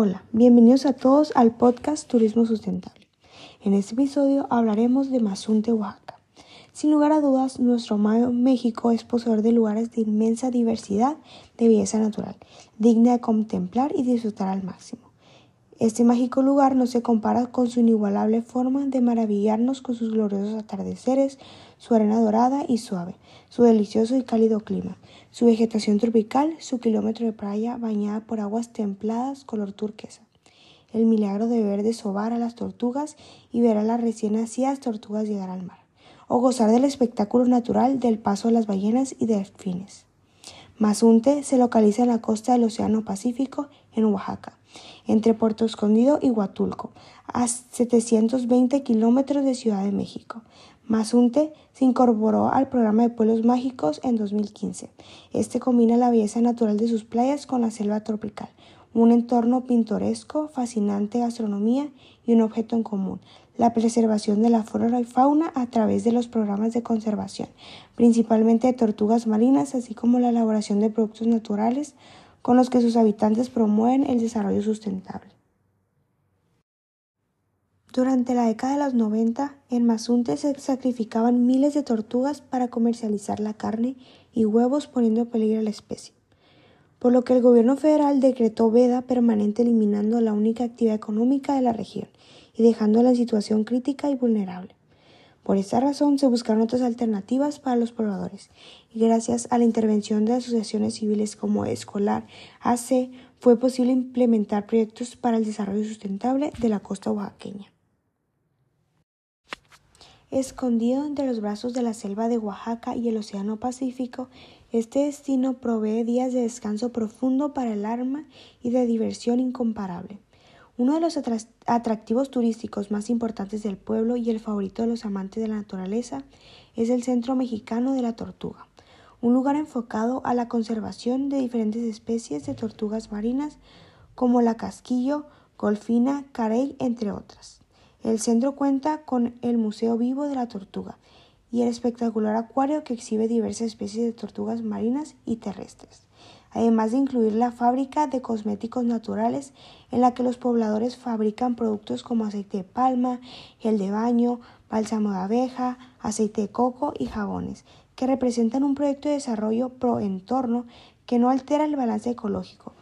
Hola, bienvenidos a todos al podcast Turismo Sustentable. En este episodio hablaremos de Mazunte, Oaxaca. Sin lugar a dudas, nuestro amado México es poseedor de lugares de inmensa diversidad de belleza natural, digna de contemplar y disfrutar al máximo. Este mágico lugar no se compara con su inigualable forma de maravillarnos con sus gloriosos atardeceres, su arena dorada y suave, su delicioso y cálido clima, su vegetación tropical, su kilómetro de playa bañada por aguas templadas color turquesa, el milagro de ver desovar a las tortugas y ver a las recién nacidas tortugas llegar al mar, o gozar del espectáculo natural del paso de las ballenas y delfines. Mazunte se localiza en la costa del Océano Pacífico, en Oaxaca entre Puerto Escondido y Huatulco, a 720 kilómetros de Ciudad de México. Mazunte se incorporó al programa de Pueblos Mágicos en 2015. Este combina la belleza natural de sus playas con la selva tropical, un entorno pintoresco, fascinante gastronomía y un objeto en común, la preservación de la flora y fauna a través de los programas de conservación, principalmente de tortugas marinas, así como la elaboración de productos naturales con los que sus habitantes promueven el desarrollo sustentable. Durante la década de los 90, en Mazunte se sacrificaban miles de tortugas para comercializar la carne y huevos poniendo en peligro a la especie, por lo que el gobierno federal decretó veda permanente eliminando la única actividad económica de la región y dejándola en situación crítica y vulnerable. Por esta razón se buscaron otras alternativas para los pobladores y gracias a la intervención de asociaciones civiles como Escolar AC fue posible implementar proyectos para el desarrollo sustentable de la costa oaxaqueña. Escondido entre los brazos de la selva de Oaxaca y el Océano Pacífico, este destino provee días de descanso profundo para el alma y de diversión incomparable. Uno de los atractivos turísticos más importantes del pueblo y el favorito de los amantes de la naturaleza es el Centro Mexicano de la Tortuga, un lugar enfocado a la conservación de diferentes especies de tortugas marinas como la casquillo, golfina, carey, entre otras. El centro cuenta con el Museo Vivo de la Tortuga y el espectacular acuario que exhibe diversas especies de tortugas marinas y terrestres además de incluir la fábrica de cosméticos naturales en la que los pobladores fabrican productos como aceite de palma, gel de baño, bálsamo de abeja, aceite de coco y jabones, que representan un proyecto de desarrollo pro entorno que no altera el balance ecológico.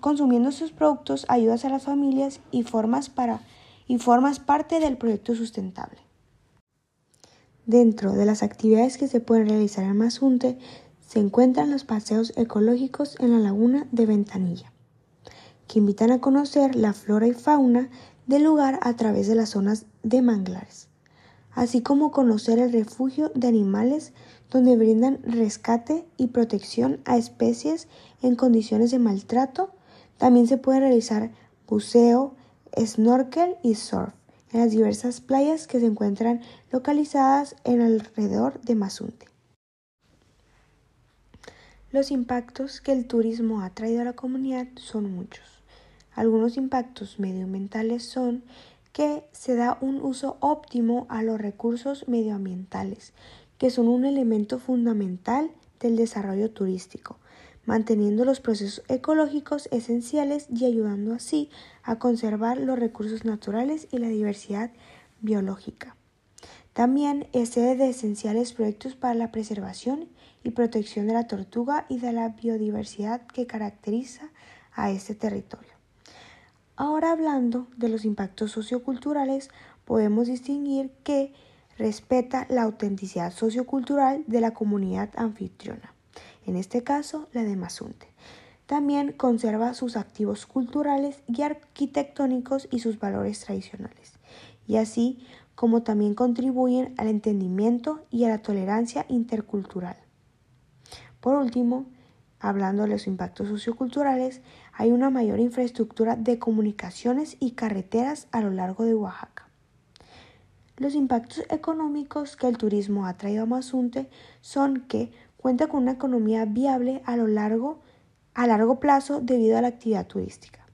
Consumiendo sus productos ayudas a las familias y formas, para, y formas parte del proyecto sustentable. Dentro de las actividades que se pueden realizar en Mazunte se encuentran los paseos ecológicos en la laguna de Ventanilla, que invitan a conocer la flora y fauna del lugar a través de las zonas de manglares, así como conocer el refugio de animales donde brindan rescate y protección a especies en condiciones de maltrato. También se puede realizar buceo, snorkel y surf en las diversas playas que se encuentran localizadas en alrededor de Mazunte. Los impactos que el turismo ha traído a la comunidad son muchos. Algunos impactos medioambientales son que se da un uso óptimo a los recursos medioambientales, que son un elemento fundamental del desarrollo turístico, manteniendo los procesos ecológicos esenciales y ayudando así a conservar los recursos naturales y la diversidad biológica. También es sede de esenciales proyectos para la preservación y protección de la tortuga y de la biodiversidad que caracteriza a este territorio. Ahora hablando de los impactos socioculturales, podemos distinguir que respeta la autenticidad sociocultural de la comunidad anfitriona, en este caso la de Mazunte. También conserva sus activos culturales y arquitectónicos y sus valores tradicionales, y así como también contribuyen al entendimiento y a la tolerancia intercultural. Por último, hablando de los impactos socioculturales, hay una mayor infraestructura de comunicaciones y carreteras a lo largo de Oaxaca. Los impactos económicos que el turismo ha traído a Mazunte son que cuenta con una economía viable a lo largo a largo plazo debido a la actividad turística.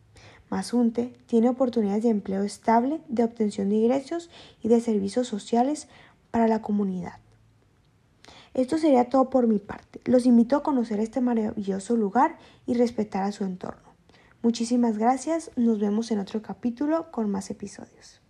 Mazunte tiene oportunidades de empleo estable, de obtención de ingresos y de servicios sociales para la comunidad. Esto sería todo por mi parte. Los invito a conocer este maravilloso lugar y respetar a su entorno. Muchísimas gracias, nos vemos en otro capítulo con más episodios.